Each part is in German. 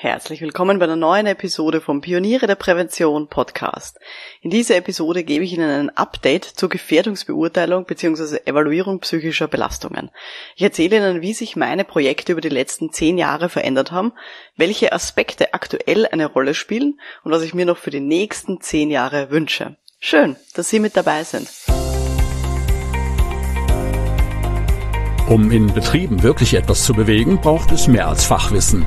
Herzlich willkommen bei einer neuen Episode vom Pioniere der Prävention Podcast. In dieser Episode gebe ich Ihnen ein Update zur Gefährdungsbeurteilung bzw. Evaluierung psychischer Belastungen. Ich erzähle Ihnen, wie sich meine Projekte über die letzten zehn Jahre verändert haben, welche Aspekte aktuell eine Rolle spielen und was ich mir noch für die nächsten zehn Jahre wünsche. Schön, dass Sie mit dabei sind. Um in Betrieben wirklich etwas zu bewegen, braucht es mehr als Fachwissen.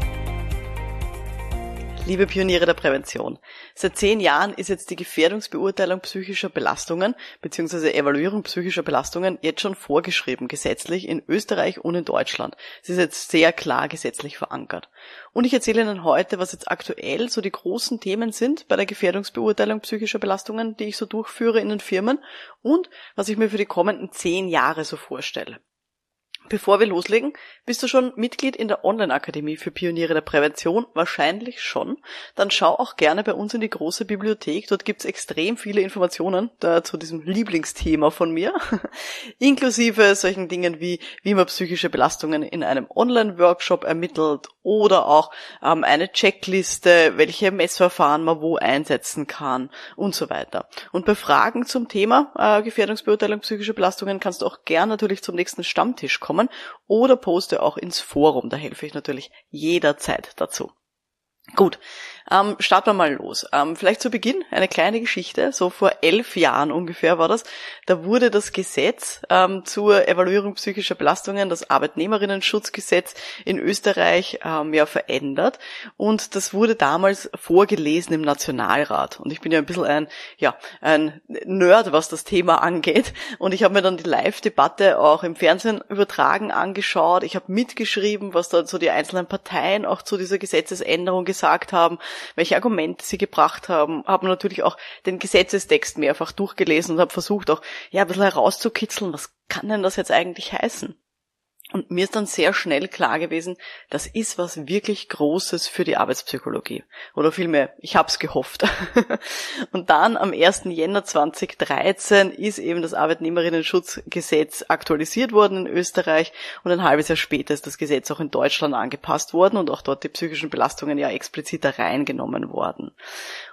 Liebe Pioniere der Prävention, seit zehn Jahren ist jetzt die Gefährdungsbeurteilung psychischer Belastungen bzw. Evaluierung psychischer Belastungen jetzt schon vorgeschrieben gesetzlich in Österreich und in Deutschland. Es ist jetzt sehr klar gesetzlich verankert. Und ich erzähle Ihnen heute, was jetzt aktuell so die großen Themen sind bei der Gefährdungsbeurteilung psychischer Belastungen, die ich so durchführe in den Firmen und was ich mir für die kommenden zehn Jahre so vorstelle. Bevor wir loslegen, bist du schon Mitglied in der Online-Akademie für Pioniere der Prävention? Wahrscheinlich schon. Dann schau auch gerne bei uns in die große Bibliothek. Dort gibt's extrem viele Informationen da zu diesem Lieblingsthema von mir, inklusive solchen Dingen wie, wie man psychische Belastungen in einem Online-Workshop ermittelt oder auch ähm, eine Checkliste, welche Messverfahren man wo einsetzen kann und so weiter. Und bei Fragen zum Thema äh, Gefährdungsbeurteilung psychischer Belastungen kannst du auch gern natürlich zum nächsten Stammtisch kommen kommen oder poste auch ins Forum, da helfe ich natürlich jederzeit dazu. Gut, ähm, starten wir mal los. Ähm, vielleicht zu Beginn eine kleine Geschichte. So vor elf Jahren ungefähr war das. Da wurde das Gesetz ähm, zur Evaluierung psychischer Belastungen, das Arbeitnehmerinnen-Schutzgesetz in Österreich ähm, ja verändert. Und das wurde damals vorgelesen im Nationalrat. Und ich bin ja ein bisschen ein, ja, ein Nerd, was das Thema angeht. Und ich habe mir dann die Live-Debatte auch im Fernsehen übertragen angeschaut. Ich habe mitgeschrieben, was da so die einzelnen Parteien auch zu dieser Gesetzesänderung gesagt haben welche Argumente sie gebracht haben, habe natürlich auch den Gesetzestext mehrfach durchgelesen und habe versucht auch ja ein bisschen herauszukitzeln, was kann denn das jetzt eigentlich heißen? Und mir ist dann sehr schnell klar gewesen, das ist was wirklich Großes für die Arbeitspsychologie. Oder vielmehr, ich hab's gehofft. und dann am 1. Jänner 2013 ist eben das Arbeitnehmerinnen-Schutzgesetz aktualisiert worden in Österreich und ein halbes Jahr später ist das Gesetz auch in Deutschland angepasst worden und auch dort die psychischen Belastungen ja explizit da reingenommen worden.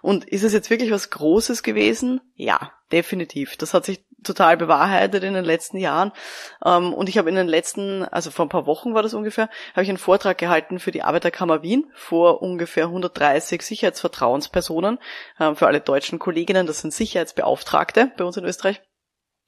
Und ist es jetzt wirklich was Großes gewesen? Ja, definitiv. Das hat sich total bewahrheitet in den letzten Jahren. Ähm, und ich habe in den letzten, also vor ein paar Wochen war das ungefähr, habe ich einen Vortrag gehalten für die Arbeiterkammer Wien vor ungefähr 130 Sicherheitsvertrauenspersonen, ähm, für alle deutschen Kolleginnen, das sind Sicherheitsbeauftragte bei uns in Österreich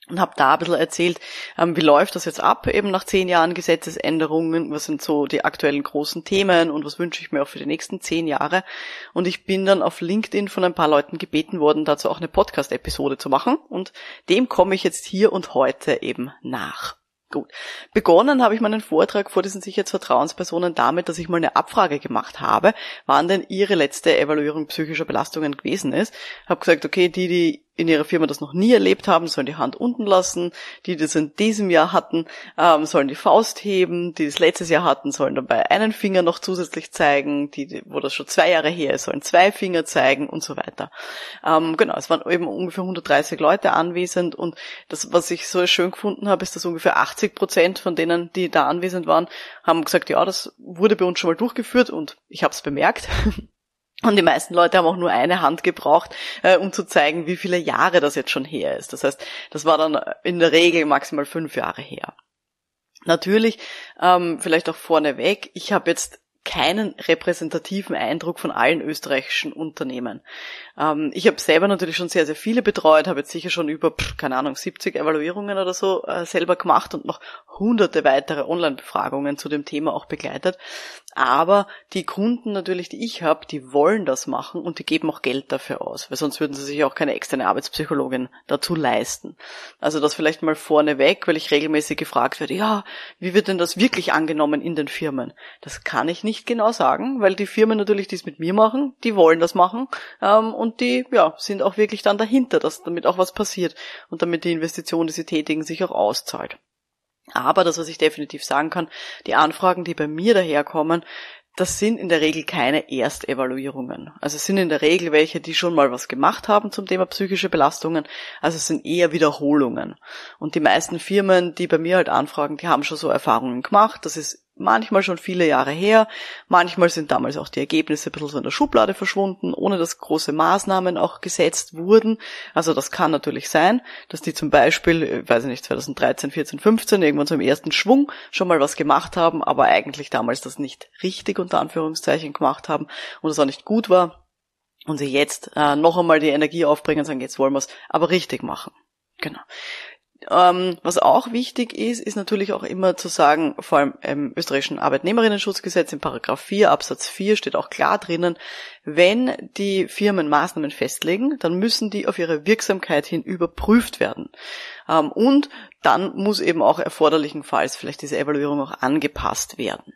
und habe da ein bisschen erzählt, ähm, wie läuft das jetzt ab, eben nach zehn Jahren Gesetzesänderungen, was sind so die aktuellen großen Themen und was wünsche ich mir auch für die nächsten zehn Jahre. Und ich bin dann auf LinkedIn von ein paar Leuten gebeten worden, dazu auch eine Podcast-Episode zu machen und dem komme ich jetzt hier und heute eben nach. Gut. Begonnen habe ich meinen Vortrag vor diesen Sicherheitsvertrauenspersonen damit, dass ich mal eine Abfrage gemacht habe, wann denn ihre letzte Evaluierung psychischer Belastungen gewesen ist. Habe gesagt, okay, die, die in ihrer Firma das noch nie erlebt haben, sollen die Hand unten lassen. Die, die das in diesem Jahr hatten, ähm, sollen die Faust heben. Die, die das letztes Jahr hatten, sollen dabei einen Finger noch zusätzlich zeigen. Die, die wo das schon zwei Jahre her ist, sollen zwei Finger zeigen und so weiter. Ähm, genau, es waren eben ungefähr 130 Leute anwesend und das, was ich so schön gefunden habe, ist, dass ungefähr 80 Prozent von denen, die da anwesend waren, haben gesagt, ja, das wurde bei uns schon mal durchgeführt und ich habe es bemerkt. Und die meisten Leute haben auch nur eine Hand gebraucht, äh, um zu zeigen, wie viele Jahre das jetzt schon her ist. Das heißt, das war dann in der Regel maximal fünf Jahre her. Natürlich, ähm, vielleicht auch vorneweg, ich habe jetzt keinen repräsentativen Eindruck von allen österreichischen Unternehmen. Ähm, ich habe selber natürlich schon sehr, sehr viele betreut, habe jetzt sicher schon über, keine Ahnung, 70 Evaluierungen oder so äh, selber gemacht und noch hunderte weitere Online-Befragungen zu dem Thema auch begleitet. Aber die Kunden natürlich, die ich habe, die wollen das machen und die geben auch Geld dafür aus, weil sonst würden sie sich auch keine externe Arbeitspsychologin dazu leisten. Also das vielleicht mal vorneweg, weil ich regelmäßig gefragt werde, ja, wie wird denn das wirklich angenommen in den Firmen? Das kann ich nicht genau sagen, weil die Firmen natürlich, die es mit mir machen, die wollen das machen ähm, und die ja, sind auch wirklich dann dahinter, dass damit auch was passiert und damit die Investition, die sie tätigen, sich auch auszahlt. Aber das, was ich definitiv sagen kann, die Anfragen, die bei mir daherkommen, das sind in der Regel keine Erstevaluierungen. Also es sind in der Regel welche, die schon mal was gemacht haben zum Thema psychische Belastungen. Also es sind eher Wiederholungen. Und die meisten Firmen, die bei mir halt anfragen, die haben schon so Erfahrungen gemacht. Das ist manchmal schon viele Jahre her. Manchmal sind damals auch die Ergebnisse ein bisschen so in der Schublade verschwunden, ohne dass große Maßnahmen auch gesetzt wurden. Also das kann natürlich sein, dass die zum Beispiel, äh, weiß ich nicht, 2013, 14, 15 irgendwann so im ersten Schwung schon mal was gemacht haben, aber eigentlich damals das nicht richtig unter Anführungszeichen gemacht haben und es auch nicht gut war und sie jetzt äh, noch einmal die Energie aufbringen und sagen, jetzt wollen wir es aber richtig machen. Genau. Ähm, was auch wichtig ist, ist natürlich auch immer zu sagen, vor allem im österreichischen Arbeitnehmerinnenschutzgesetz in Paragraph 4 Absatz 4 steht auch klar drinnen, wenn die Firmen Maßnahmen festlegen, dann müssen die auf ihre Wirksamkeit hin überprüft werden. Ähm, und dann muss eben auch erforderlichenfalls vielleicht diese Evaluierung auch angepasst werden.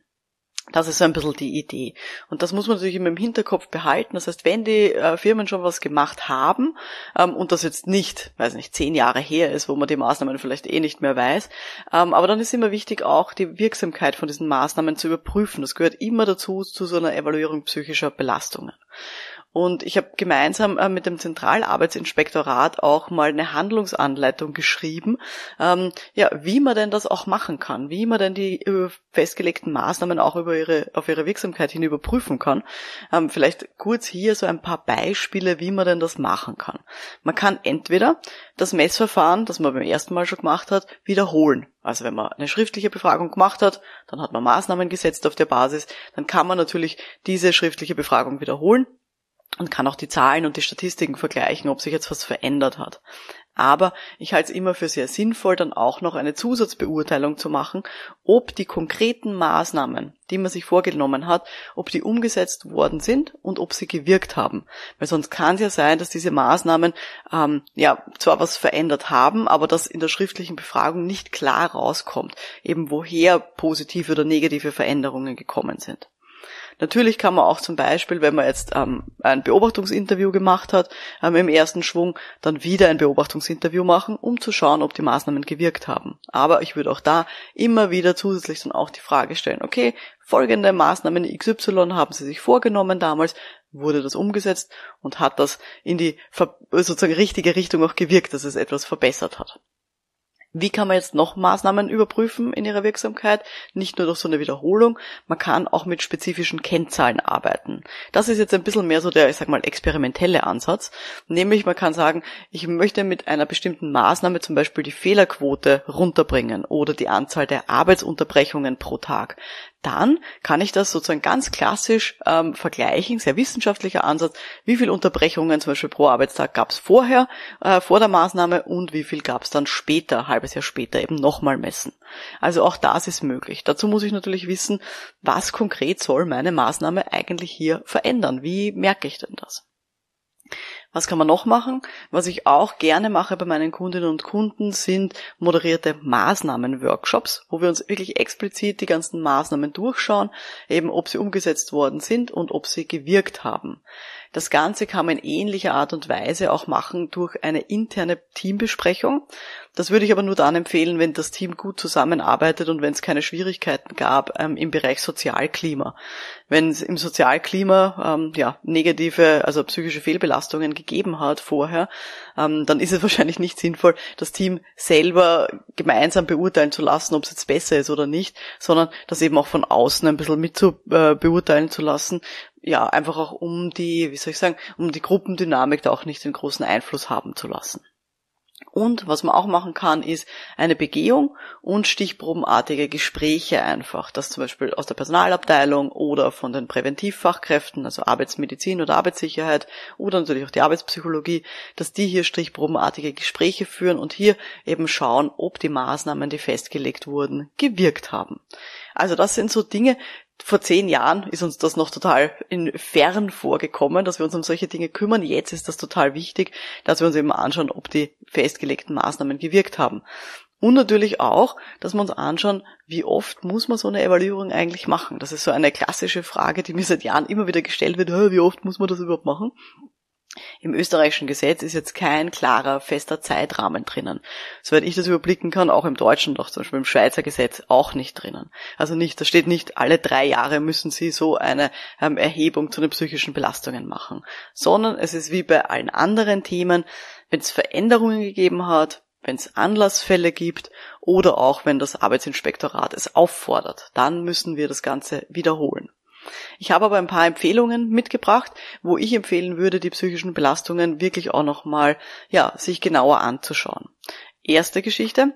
Das ist so ein bisschen die Idee. Und das muss man natürlich immer im Hinterkopf behalten. Das heißt, wenn die äh, Firmen schon was gemacht haben ähm, und das jetzt nicht, weiß nicht, zehn Jahre her ist, wo man die Maßnahmen vielleicht eh nicht mehr weiß, ähm, aber dann ist immer wichtig, auch die Wirksamkeit von diesen Maßnahmen zu überprüfen. Das gehört immer dazu, zu so einer Evaluierung psychischer Belastungen. Und ich habe gemeinsam äh, mit dem Zentralarbeitsinspektorat auch mal eine Handlungsanleitung geschrieben, ähm, ja, wie man denn das auch machen kann, wie man denn die äh, festgelegten Maßnahmen auch über ihre, auf ihre Wirksamkeit hin überprüfen kann. Ähm, vielleicht kurz hier so ein paar Beispiele, wie man denn das machen kann. Man kann entweder das Messverfahren, das man beim ersten Mal schon gemacht hat, wiederholen. Also wenn man eine schriftliche Befragung gemacht hat, dann hat man Maßnahmen gesetzt auf der Basis, dann kann man natürlich diese schriftliche Befragung wiederholen und kann auch die Zahlen und die Statistiken vergleichen, ob sich jetzt was verändert hat. Aber ich halte es immer für sehr sinnvoll, dann auch noch eine Zusatzbeurteilung zu machen, ob die konkreten Maßnahmen, die man sich vorgenommen hat, ob die umgesetzt worden sind und ob sie gewirkt haben. Weil sonst kann es ja sein, dass diese Maßnahmen ähm, ja zwar was verändert haben, aber dass in der schriftlichen Befragung nicht klar rauskommt, eben woher positive oder negative Veränderungen gekommen sind. Natürlich kann man auch zum Beispiel, wenn man jetzt ähm, ein Beobachtungsinterview gemacht hat, ähm, im ersten Schwung, dann wieder ein Beobachtungsinterview machen, um zu schauen, ob die Maßnahmen gewirkt haben. Aber ich würde auch da immer wieder zusätzlich dann auch die Frage stellen, okay, folgende Maßnahmen XY haben Sie sich vorgenommen damals, wurde das umgesetzt und hat das in die sozusagen richtige Richtung auch gewirkt, dass es etwas verbessert hat. Wie kann man jetzt noch Maßnahmen überprüfen in ihrer Wirksamkeit? Nicht nur durch so eine Wiederholung, man kann auch mit spezifischen Kennzahlen arbeiten. Das ist jetzt ein bisschen mehr so der, ich sag mal, experimentelle Ansatz. Nämlich man kann sagen, ich möchte mit einer bestimmten Maßnahme zum Beispiel die Fehlerquote runterbringen oder die Anzahl der Arbeitsunterbrechungen pro Tag dann kann ich das sozusagen ganz klassisch ähm, vergleichen, sehr wissenschaftlicher Ansatz, wie viele Unterbrechungen zum Beispiel pro Arbeitstag gab es vorher, äh, vor der Maßnahme und wie viel gab es dann später, halbes Jahr später eben nochmal messen. Also auch das ist möglich. Dazu muss ich natürlich wissen, was konkret soll meine Maßnahme eigentlich hier verändern. Wie merke ich denn das? Was kann man noch machen? Was ich auch gerne mache bei meinen Kundinnen und Kunden sind moderierte Maßnahmen-Workshops, wo wir uns wirklich explizit die ganzen Maßnahmen durchschauen, eben ob sie umgesetzt worden sind und ob sie gewirkt haben. Das Ganze kann man in ähnlicher Art und Weise auch machen durch eine interne Teambesprechung. Das würde ich aber nur dann empfehlen, wenn das Team gut zusammenarbeitet und wenn es keine Schwierigkeiten gab ähm, im Bereich Sozialklima. Wenn es im Sozialklima ähm, ja, negative, also psychische Fehlbelastungen gegeben hat vorher, ähm, dann ist es wahrscheinlich nicht sinnvoll, das Team selber gemeinsam beurteilen zu lassen, ob es jetzt besser ist oder nicht, sondern das eben auch von außen ein bisschen mit zu äh, beurteilen zu lassen. Ja, einfach auch um die, wie soll ich sagen, um die Gruppendynamik da auch nicht den großen Einfluss haben zu lassen. Und was man auch machen kann, ist eine Begehung und stichprobenartige Gespräche einfach, dass zum Beispiel aus der Personalabteilung oder von den Präventivfachkräften, also Arbeitsmedizin oder Arbeitssicherheit oder natürlich auch die Arbeitspsychologie, dass die hier stichprobenartige Gespräche führen und hier eben schauen, ob die Maßnahmen, die festgelegt wurden, gewirkt haben. Also das sind so Dinge, vor zehn Jahren ist uns das noch total in fern vorgekommen, dass wir uns um solche Dinge kümmern. Jetzt ist das total wichtig, dass wir uns eben anschauen, ob die festgelegten Maßnahmen gewirkt haben. Und natürlich auch, dass wir uns anschauen, wie oft muss man so eine Evaluierung eigentlich machen. Das ist so eine klassische Frage, die mir seit Jahren immer wieder gestellt wird, wie oft muss man das überhaupt machen? Im österreichischen Gesetz ist jetzt kein klarer, fester Zeitrahmen drinnen. Soweit ich das überblicken kann, auch im deutschen auch zum Beispiel im Schweizer Gesetz auch nicht drinnen. Also nicht, da steht nicht, alle drei Jahre müssen Sie so eine ähm, Erhebung zu den psychischen Belastungen machen, sondern es ist wie bei allen anderen Themen, wenn es Veränderungen gegeben hat, wenn es Anlassfälle gibt oder auch wenn das Arbeitsinspektorat es auffordert, dann müssen wir das Ganze wiederholen. Ich habe aber ein paar Empfehlungen mitgebracht, wo ich empfehlen würde, die psychischen Belastungen wirklich auch nochmal, ja, sich genauer anzuschauen. Erste Geschichte.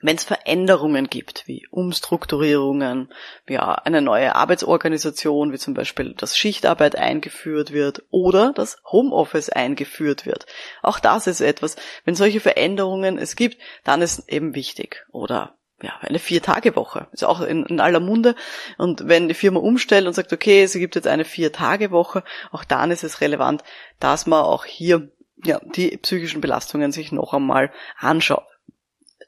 Wenn es Veränderungen gibt, wie Umstrukturierungen, ja, eine neue Arbeitsorganisation, wie zum Beispiel, dass Schichtarbeit eingeführt wird oder dass Homeoffice eingeführt wird. Auch das ist etwas, wenn solche Veränderungen es gibt, dann ist eben wichtig. Oder ja, eine Vier-Tage-Woche. Ist auch in, in, aller Munde. Und wenn die Firma umstellt und sagt, okay, es gibt jetzt eine Vier-Tage-Woche, auch dann ist es relevant, dass man auch hier ja, die psychischen Belastungen sich noch einmal anschaut.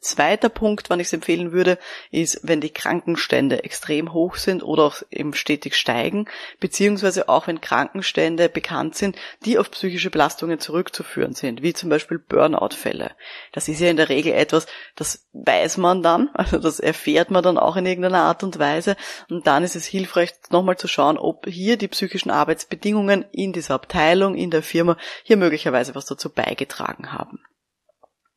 Zweiter Punkt, wann ich es empfehlen würde, ist, wenn die Krankenstände extrem hoch sind oder auch eben stetig steigen, beziehungsweise auch wenn Krankenstände bekannt sind, die auf psychische Belastungen zurückzuführen sind, wie zum Beispiel Burnout-Fälle. Das ist ja in der Regel etwas, das weiß man dann, also das erfährt man dann auch in irgendeiner Art und Weise und dann ist es hilfreich, nochmal zu schauen, ob hier die psychischen Arbeitsbedingungen in dieser Abteilung, in der Firma hier möglicherweise was dazu beigetragen haben.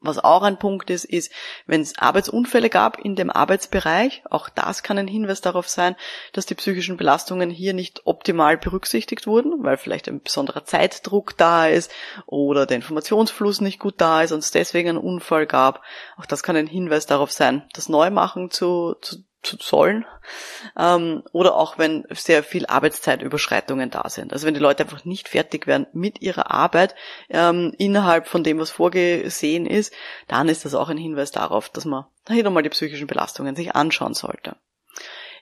Was auch ein Punkt ist, ist, wenn es Arbeitsunfälle gab in dem Arbeitsbereich, auch das kann ein Hinweis darauf sein, dass die psychischen Belastungen hier nicht optimal berücksichtigt wurden, weil vielleicht ein besonderer Zeitdruck da ist oder der Informationsfluss nicht gut da ist und es deswegen einen Unfall gab. Auch das kann ein Hinweis darauf sein, das Neumachen zu, zu sollen. Ähm, oder auch wenn sehr viel Arbeitszeitüberschreitungen da sind. Also wenn die Leute einfach nicht fertig werden mit ihrer Arbeit ähm, innerhalb von dem, was vorgesehen ist, dann ist das auch ein Hinweis darauf, dass man hier nochmal die psychischen Belastungen sich anschauen sollte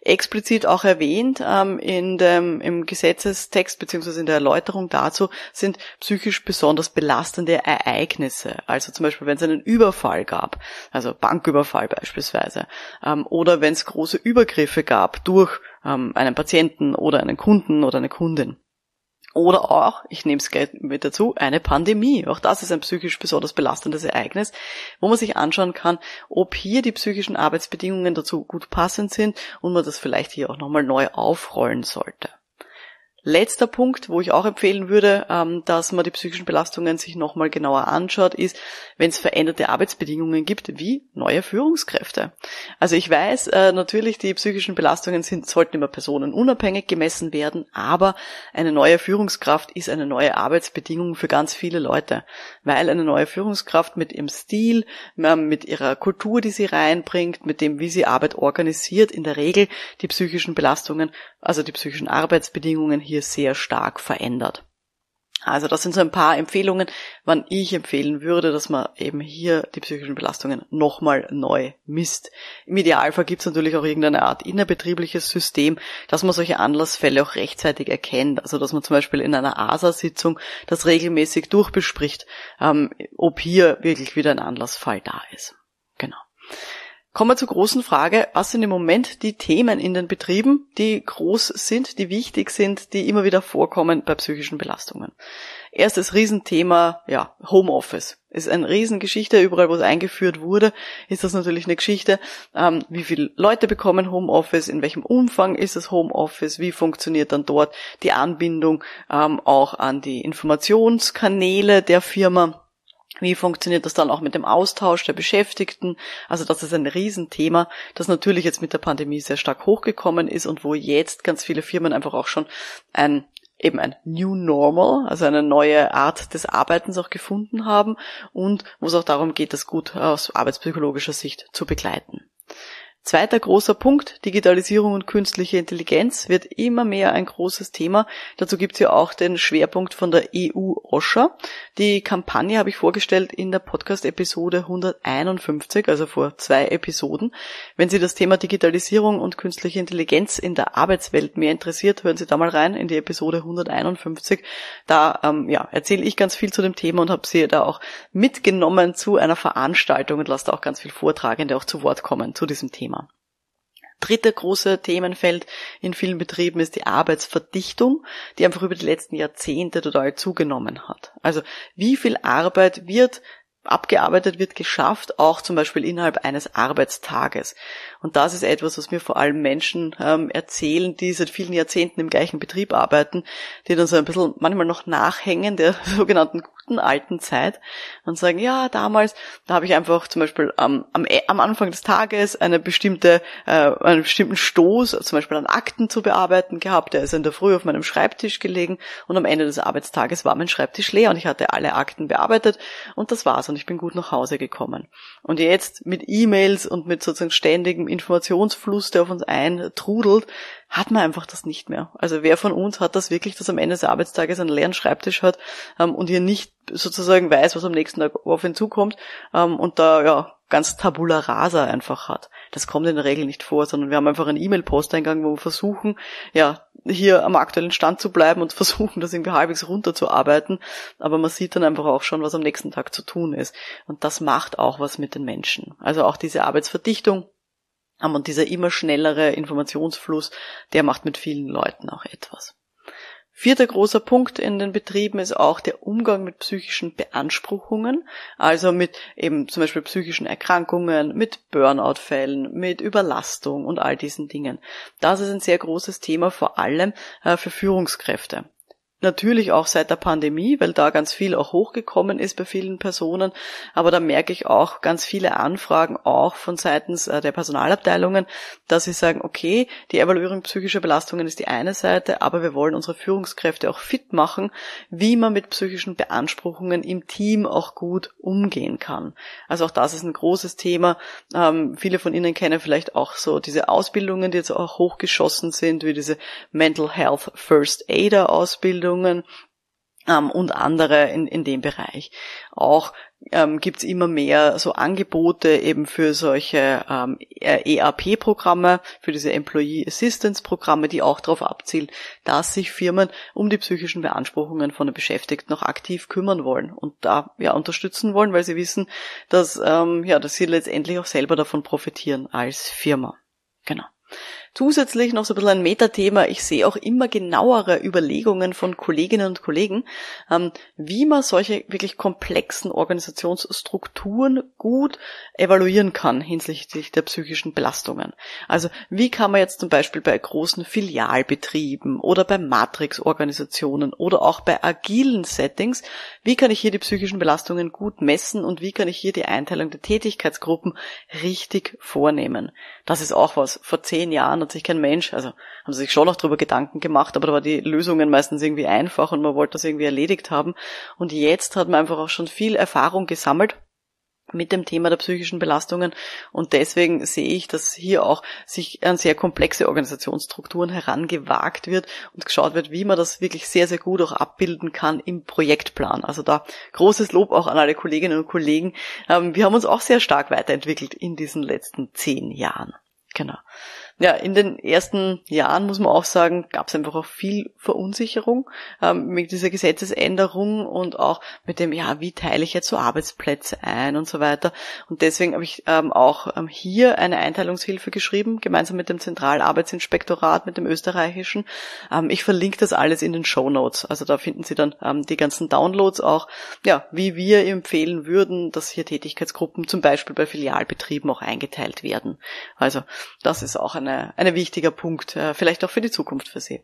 explizit auch erwähnt ähm, in dem, im Gesetzestext beziehungsweise in der Erläuterung dazu sind psychisch besonders belastende Ereignisse. Also zum Beispiel, wenn es einen Überfall gab, also Banküberfall beispielsweise, ähm, oder wenn es große Übergriffe gab durch ähm, einen Patienten oder einen Kunden oder eine Kundin. Oder auch, ich nehme es gleich mit dazu, eine Pandemie. Auch das ist ein psychisch besonders belastendes Ereignis, wo man sich anschauen kann, ob hier die psychischen Arbeitsbedingungen dazu gut passend sind und man das vielleicht hier auch nochmal neu aufrollen sollte. Letzter Punkt, wo ich auch empfehlen würde, ähm, dass man die psychischen Belastungen sich nochmal genauer anschaut, ist, wenn es veränderte Arbeitsbedingungen gibt, wie neue Führungskräfte. Also ich weiß äh, natürlich, die psychischen Belastungen sind, sollten immer personenunabhängig gemessen werden, aber eine neue Führungskraft ist eine neue Arbeitsbedingung für ganz viele Leute, weil eine neue Führungskraft mit ihrem Stil, ähm, mit ihrer Kultur, die sie reinbringt, mit dem, wie sie Arbeit organisiert, in der Regel die psychischen Belastungen, also die psychischen Arbeitsbedingungen hier sehr stark verändert. Also das sind so ein paar Empfehlungen, wann ich empfehlen würde, dass man eben hier die psychischen Belastungen nochmal neu misst. Im Idealfall gibt es natürlich auch irgendeine Art innerbetriebliches System, dass man solche Anlassfälle auch rechtzeitig erkennt. Also dass man zum Beispiel in einer ASA-Sitzung das regelmäßig durchbespricht, ähm, ob hier wirklich wieder ein Anlassfall da ist. Genau. Kommen wir zur großen Frage, was sind im Moment die Themen in den Betrieben, die groß sind, die wichtig sind, die immer wieder vorkommen bei psychischen Belastungen? Erstes Riesenthema, ja, Homeoffice. Ist eine Riesengeschichte, überall wo es eingeführt wurde, ist das natürlich eine Geschichte, ähm, wie viele Leute bekommen Homeoffice, in welchem Umfang ist das Homeoffice, wie funktioniert dann dort die Anbindung ähm, auch an die Informationskanäle der Firma wie funktioniert das dann auch mit dem Austausch der Beschäftigten? Also das ist ein Riesenthema, das natürlich jetzt mit der Pandemie sehr stark hochgekommen ist und wo jetzt ganz viele Firmen einfach auch schon ein eben ein New Normal, also eine neue Art des Arbeitens auch gefunden haben und wo es auch darum geht, das gut aus arbeitspsychologischer Sicht zu begleiten. Zweiter großer Punkt, Digitalisierung und künstliche Intelligenz wird immer mehr ein großes Thema. Dazu gibt es ja auch den Schwerpunkt von der EU OSHA. Die Kampagne habe ich vorgestellt in der Podcast-Episode 151, also vor zwei Episoden. Wenn Sie das Thema Digitalisierung und künstliche Intelligenz in der Arbeitswelt mehr interessiert, hören Sie da mal rein in die Episode 151. Da ähm, ja, erzähle ich ganz viel zu dem Thema und habe Sie da auch mitgenommen zu einer Veranstaltung und lasse da auch ganz viel Vortragende auch zu Wort kommen zu diesem Thema. Dritte große Themenfeld in vielen Betrieben ist die Arbeitsverdichtung, die einfach über die letzten Jahrzehnte total zugenommen hat. Also wie viel Arbeit wird abgearbeitet wird, geschafft, auch zum Beispiel innerhalb eines Arbeitstages. Und das ist etwas, was mir vor allem Menschen ähm, erzählen, die seit vielen Jahrzehnten im gleichen Betrieb arbeiten, die dann so ein bisschen manchmal noch nachhängen der sogenannten guten alten Zeit und sagen, ja, damals, da habe ich einfach zum Beispiel am, am, e, am Anfang des Tages eine bestimmte, äh, einen bestimmten Stoß, zum Beispiel an Akten zu bearbeiten gehabt, der ist in der Früh auf meinem Schreibtisch gelegen und am Ende des Arbeitstages war mein Schreibtisch leer und ich hatte alle Akten bearbeitet und das war's und ich bin gut nach Hause gekommen. Und jetzt mit E-Mails und mit sozusagen ständigem Informationsfluss, der auf uns eintrudelt, hat man einfach das nicht mehr. Also wer von uns hat das wirklich, dass am Ende des Arbeitstages einen leeren Schreibtisch hat ähm, und hier nicht sozusagen weiß, was am nächsten Tag auf ihn zukommt ähm, und da ja ganz tabula rasa einfach hat. Das kommt in der Regel nicht vor, sondern wir haben einfach einen E-Mail-Posteingang, wo wir versuchen, ja, hier am aktuellen Stand zu bleiben und versuchen, das irgendwie halbwegs runterzuarbeiten. Aber man sieht dann einfach auch schon, was am nächsten Tag zu tun ist. Und das macht auch was mit den Menschen. Also auch diese Arbeitsverdichtung, und dieser immer schnellere Informationsfluss, der macht mit vielen Leuten auch etwas. Vierter großer Punkt in den Betrieben ist auch der Umgang mit psychischen Beanspruchungen, also mit eben zum Beispiel psychischen Erkrankungen, mit Burnout-Fällen, mit Überlastung und all diesen Dingen. Das ist ein sehr großes Thema, vor allem äh, für Führungskräfte. Natürlich auch seit der Pandemie, weil da ganz viel auch hochgekommen ist bei vielen Personen. Aber da merke ich auch ganz viele Anfragen auch von seitens äh, der Personalabteilungen, dass sie sagen, okay, die Evaluierung psychischer Belastungen ist die eine Seite, aber wir wollen unsere Führungskräfte auch fit machen, wie man mit psychischen Beanspruchungen im Team auch gut umgehen kann. Also auch das ist ein großes Thema. Ähm, viele von Ihnen kennen vielleicht auch so diese Ausbildungen, die jetzt auch hochgeschossen sind, wie diese Mental Health First Aider Ausbildung Ausbildungen ähm, und andere in, in dem Bereich. Auch ähm, gibt es immer mehr so Angebote eben für solche ähm, EAP-Programme, für diese Employee Assistance-Programme, die auch darauf abzielen, dass sich Firmen um die psychischen Beanspruchungen von den Beschäftigten noch aktiv kümmern wollen und da ja unterstützen wollen, weil sie wissen, dass ähm, ja, dass sie letztendlich auch selber davon profitieren als Firma. Genau. Zusätzlich noch so ein bisschen ein Metathema. Ich sehe auch immer genauere Überlegungen von Kolleginnen und Kollegen, ähm, wie man solche wirklich komplexen Organisationsstrukturen gut evaluieren kann hinsichtlich der psychischen Belastungen. Also wie kann man jetzt zum Beispiel bei großen Filialbetrieben oder bei Matrix-Organisationen oder auch bei agilen Settings, wie kann ich hier die psychischen Belastungen gut messen und wie kann ich hier die Einteilung der Tätigkeitsgruppen richtig vornehmen? Das ist auch was. Vor zehn Jahren hat sich kein Mensch, also haben sie sich schon noch darüber Gedanken gemacht, aber da war die Lösungen meistens irgendwie einfach und man wollte das irgendwie erledigt haben. Und jetzt hat man einfach auch schon viel Erfahrung gesammelt mit dem Thema der psychischen Belastungen und deswegen sehe ich, dass hier auch sich an sehr komplexe Organisationsstrukturen herangewagt wird und geschaut wird, wie man das wirklich sehr, sehr gut auch abbilden kann im Projektplan. Also da großes Lob auch an alle Kolleginnen und Kollegen. Ähm, wir haben uns auch sehr stark weiterentwickelt in diesen letzten zehn Jahren. Genau. Ja, in den ersten Jahren muss man auch sagen, gab es einfach auch viel Verunsicherung ähm, mit dieser Gesetzesänderung und auch mit dem, ja, wie teile ich jetzt so Arbeitsplätze ein und so weiter. Und deswegen habe ich ähm, auch ähm, hier eine Einteilungshilfe geschrieben, gemeinsam mit dem Zentralarbeitsinspektorat, mit dem österreichischen. Ähm, ich verlinke das alles in den Show Notes. Also da finden Sie dann ähm, die ganzen Downloads auch, ja, wie wir empfehlen würden, dass hier Tätigkeitsgruppen zum Beispiel bei Filialbetrieben auch eingeteilt werden. Also das ist auch eine eine, ein wichtiger Punkt, äh, vielleicht auch für die Zukunft für Sie.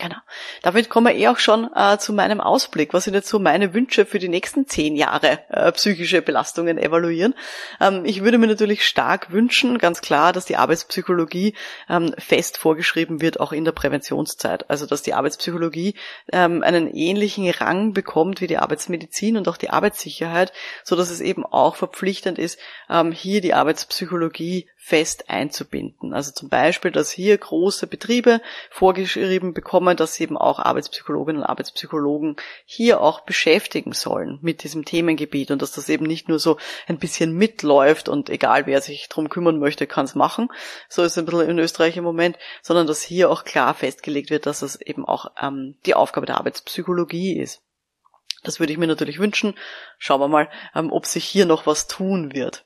Genau. Damit kommen wir eh auch schon äh, zu meinem Ausblick. Was sind jetzt so meine Wünsche für die nächsten zehn Jahre äh, psychische Belastungen evaluieren? Ähm, ich würde mir natürlich stark wünschen, ganz klar, dass die Arbeitspsychologie ähm, fest vorgeschrieben wird, auch in der Präventionszeit. Also dass die Arbeitspsychologie ähm, einen ähnlichen Rang bekommt wie die Arbeitsmedizin und auch die Arbeitssicherheit, so dass es eben auch verpflichtend ist, ähm, hier die Arbeitspsychologie fest einzubinden. Also zum Beispiel, dass hier große Betriebe vorgeschrieben bekommen, dass sie eben auch Arbeitspsychologinnen und Arbeitspsychologen hier auch beschäftigen sollen mit diesem Themengebiet und dass das eben nicht nur so ein bisschen mitläuft und egal wer sich drum kümmern möchte, kann es machen. So ist es ein bisschen in Österreich im Moment, sondern dass hier auch klar festgelegt wird, dass es eben auch ähm, die Aufgabe der Arbeitspsychologie ist. Das würde ich mir natürlich wünschen. Schauen wir mal, ähm, ob sich hier noch was tun wird.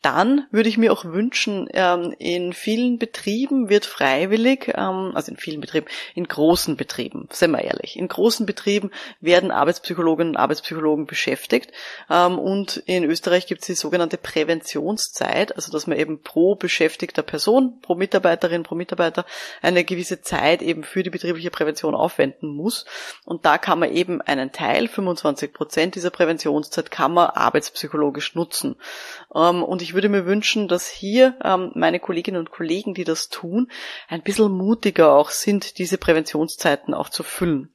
Dann würde ich mir auch wünschen, ähm, in vielen Betrieben wird freiwillig, ähm, also in vielen Betrieben, in großen Betrieben, seien wir ehrlich, in großen Betrieben werden Arbeitspsychologinnen und Arbeitspsychologen beschäftigt. Und in Österreich gibt es die sogenannte Präventionszeit, also dass man eben pro beschäftigter Person, pro Mitarbeiterin, pro Mitarbeiter eine gewisse Zeit eben für die betriebliche Prävention aufwenden muss. Und da kann man eben einen Teil, 25 Prozent dieser Präventionszeit, kann man arbeitspsychologisch nutzen. Ähm, und ich würde mir wünschen, dass hier ähm, meine Kolleginnen und Kollegen, die das tun, ein bisschen mutiger auch sind, diese Präventionszeiten auch zu füllen.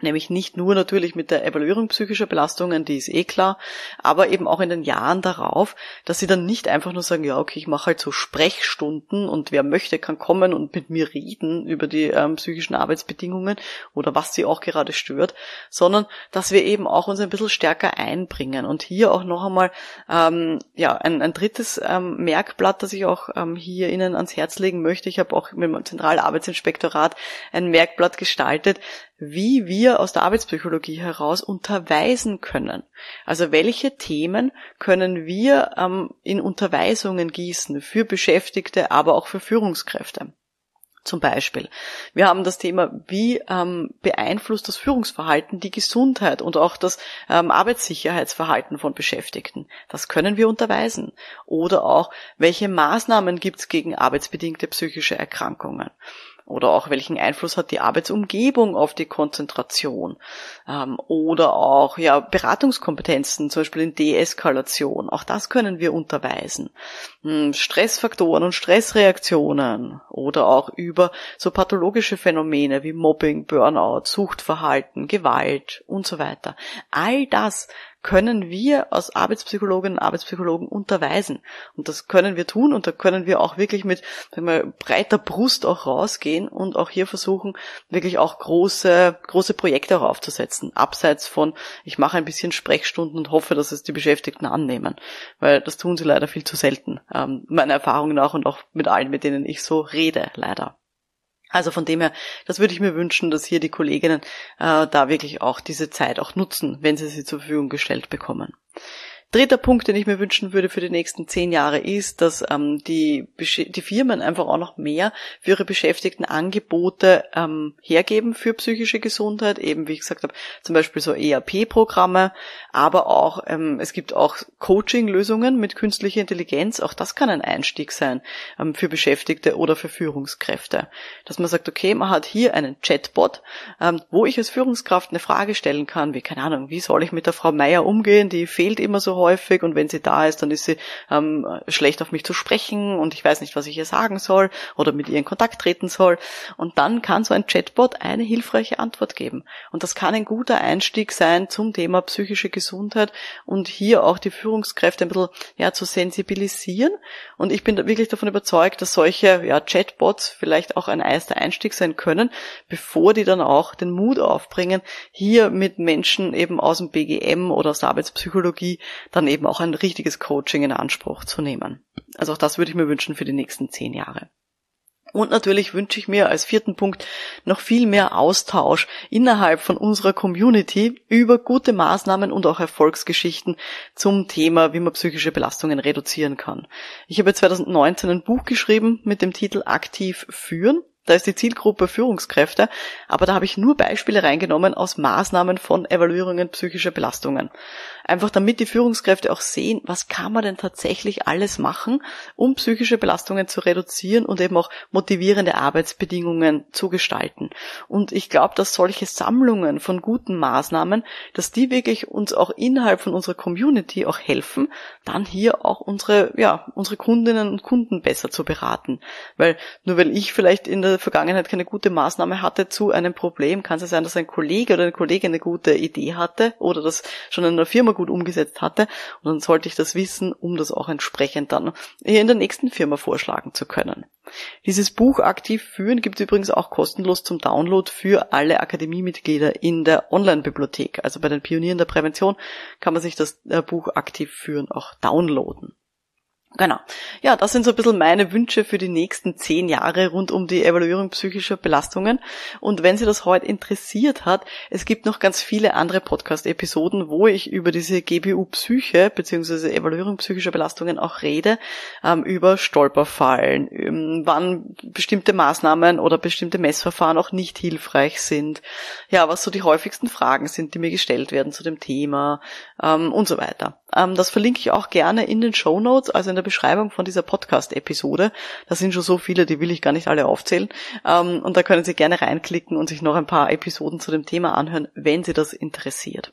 Nämlich nicht nur natürlich mit der Evaluierung psychischer Belastungen, die ist eh klar, aber eben auch in den Jahren darauf, dass sie dann nicht einfach nur sagen, ja, okay, ich mache halt so Sprechstunden und wer möchte, kann kommen und mit mir reden über die ähm, psychischen Arbeitsbedingungen oder was sie auch gerade stört, sondern dass wir eben auch uns ein bisschen stärker einbringen. Und hier auch noch einmal ähm, ja, ein, ein drittes ähm, Merkblatt, das ich auch ähm, hier Ihnen ans Herz legen möchte. Ich habe auch mit dem Zentralarbeitsinspektorat ein Merkblatt gestaltet, wie wir aus der Arbeitspsychologie heraus unterweisen können. Also welche Themen können wir ähm, in Unterweisungen gießen für Beschäftigte, aber auch für Führungskräfte. Zum Beispiel. Wir haben das Thema, wie ähm, beeinflusst das Führungsverhalten die Gesundheit und auch das ähm, Arbeitssicherheitsverhalten von Beschäftigten. Das können wir unterweisen. Oder auch, welche Maßnahmen gibt es gegen arbeitsbedingte psychische Erkrankungen. Oder auch welchen Einfluss hat die Arbeitsumgebung auf die Konzentration? Ähm, oder auch ja Beratungskompetenzen, zum Beispiel in Deeskalation. Auch das können wir unterweisen. Hm, Stressfaktoren und Stressreaktionen oder auch über so pathologische Phänomene wie Mobbing, Burnout, Suchtverhalten, Gewalt und so weiter. All das können wir als Arbeitspsychologinnen und Arbeitspsychologen unterweisen. Und das können wir tun und da können wir auch wirklich mit wir, breiter Brust auch rausgehen und auch hier versuchen, wirklich auch große, große Projekte auch aufzusetzen. Abseits von, ich mache ein bisschen Sprechstunden und hoffe, dass es die Beschäftigten annehmen. Weil das tun sie leider viel zu selten. Ähm, meiner Erfahrung nach und auch mit allen, mit denen ich so rede, leider. Also von dem her, das würde ich mir wünschen, dass hier die Kolleginnen äh, da wirklich auch diese Zeit auch nutzen, wenn sie sie zur Verfügung gestellt bekommen. Dritter Punkt, den ich mir wünschen würde für die nächsten zehn Jahre, ist, dass ähm, die, die Firmen einfach auch noch mehr für ihre Beschäftigten Angebote ähm, hergeben für psychische Gesundheit, eben wie ich gesagt habe, zum Beispiel so ERP-Programme, aber auch ähm, es gibt auch Coaching-Lösungen mit künstlicher Intelligenz. Auch das kann ein Einstieg sein ähm, für Beschäftigte oder für Führungskräfte, dass man sagt, okay, man hat hier einen Chatbot, ähm, wo ich als Führungskraft eine Frage stellen kann, wie keine Ahnung, wie soll ich mit der Frau Meier umgehen? Die fehlt immer so häufig und wenn sie da ist, dann ist sie ähm, schlecht auf mich zu sprechen und ich weiß nicht, was ich ihr sagen soll oder mit ihr in Kontakt treten soll. Und dann kann so ein Chatbot eine hilfreiche Antwort geben. Und das kann ein guter Einstieg sein zum Thema psychische Gesundheit und hier auch die Führungskräfte ein bisschen ja, zu sensibilisieren. Und ich bin wirklich davon überzeugt, dass solche ja, Chatbots vielleicht auch ein erster Einstieg sein können, bevor die dann auch den Mut aufbringen, hier mit Menschen eben aus dem BGM oder aus der Arbeitspsychologie dann eben auch ein richtiges Coaching in Anspruch zu nehmen. Also auch das würde ich mir wünschen für die nächsten zehn Jahre. Und natürlich wünsche ich mir als vierten Punkt noch viel mehr Austausch innerhalb von unserer Community über gute Maßnahmen und auch Erfolgsgeschichten zum Thema, wie man psychische Belastungen reduzieren kann. Ich habe 2019 ein Buch geschrieben mit dem Titel Aktiv führen. Da ist die Zielgruppe Führungskräfte, aber da habe ich nur Beispiele reingenommen aus Maßnahmen von Evaluierungen psychischer Belastungen. Einfach damit die Führungskräfte auch sehen, was kann man denn tatsächlich alles machen, um psychische Belastungen zu reduzieren und eben auch motivierende Arbeitsbedingungen zu gestalten. Und ich glaube, dass solche Sammlungen von guten Maßnahmen, dass die wirklich uns auch innerhalb von unserer Community auch helfen, dann hier auch unsere, ja, unsere Kundinnen und Kunden besser zu beraten. Weil nur weil ich vielleicht in der Vergangenheit keine gute Maßnahme hatte zu einem Problem, kann es ja sein, dass ein Kollege oder eine Kollegin eine gute Idee hatte oder das schon in einer Firma gut umgesetzt hatte. Und dann sollte ich das wissen, um das auch entsprechend dann in der nächsten Firma vorschlagen zu können. Dieses Buch aktiv führen gibt es übrigens auch kostenlos zum Download für alle Akademiemitglieder in der Online-Bibliothek. Also bei den Pionieren der Prävention kann man sich das äh, Buch aktiv führen auch downloaden. Genau. Ja, das sind so ein bisschen meine Wünsche für die nächsten zehn Jahre rund um die Evaluierung psychischer Belastungen. Und wenn Sie das heute interessiert hat, es gibt noch ganz viele andere Podcast-Episoden, wo ich über diese GBU Psyche bzw. Evaluierung psychischer Belastungen auch rede, ähm, über Stolperfallen, ähm, wann bestimmte Maßnahmen oder bestimmte Messverfahren auch nicht hilfreich sind, ja, was so die häufigsten Fragen sind, die mir gestellt werden zu dem Thema ähm, und so weiter. Ähm, das verlinke ich auch gerne in den Show Notes, also in der Beschreibung von dieser Podcast-Episode. Da sind schon so viele, die will ich gar nicht alle aufzählen. Ähm, und da können Sie gerne reinklicken und sich noch ein paar Episoden zu dem Thema anhören, wenn Sie das interessiert.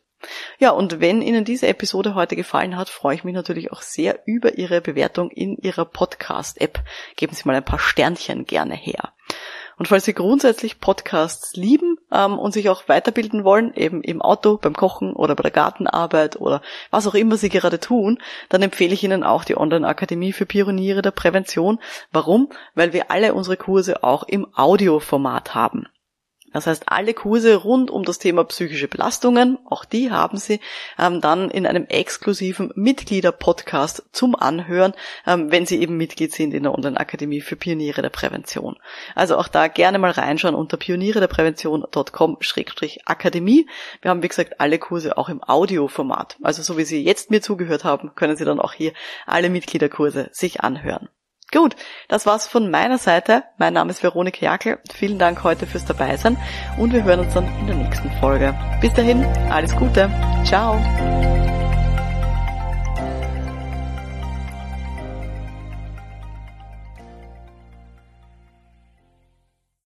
Ja, und wenn Ihnen diese Episode heute gefallen hat, freue ich mich natürlich auch sehr über Ihre Bewertung in Ihrer Podcast-App. Geben Sie mal ein paar Sternchen gerne her. Und falls Sie grundsätzlich Podcasts lieben ähm, und sich auch weiterbilden wollen, eben im Auto, beim Kochen oder bei der Gartenarbeit oder was auch immer Sie gerade tun, dann empfehle ich Ihnen auch die Online-Akademie für Pioniere der Prävention. Warum? Weil wir alle unsere Kurse auch im Audioformat haben. Das heißt, alle Kurse rund um das Thema psychische Belastungen, auch die haben Sie ähm, dann in einem exklusiven Mitglieder-Podcast zum Anhören, ähm, wenn Sie eben Mitglied sind in der Online-Akademie für Pioniere der Prävention. Also auch da gerne mal reinschauen unter pionierederprävention.com-akademie. Wir haben, wie gesagt, alle Kurse auch im Audioformat. Also so wie Sie jetzt mir zugehört haben, können Sie dann auch hier alle Mitgliederkurse sich anhören. Gut, das war's von meiner Seite. Mein Name ist Veronika Jackel. Vielen Dank heute fürs Dabeisein und wir hören uns dann in der nächsten Folge. Bis dahin, alles Gute. Ciao.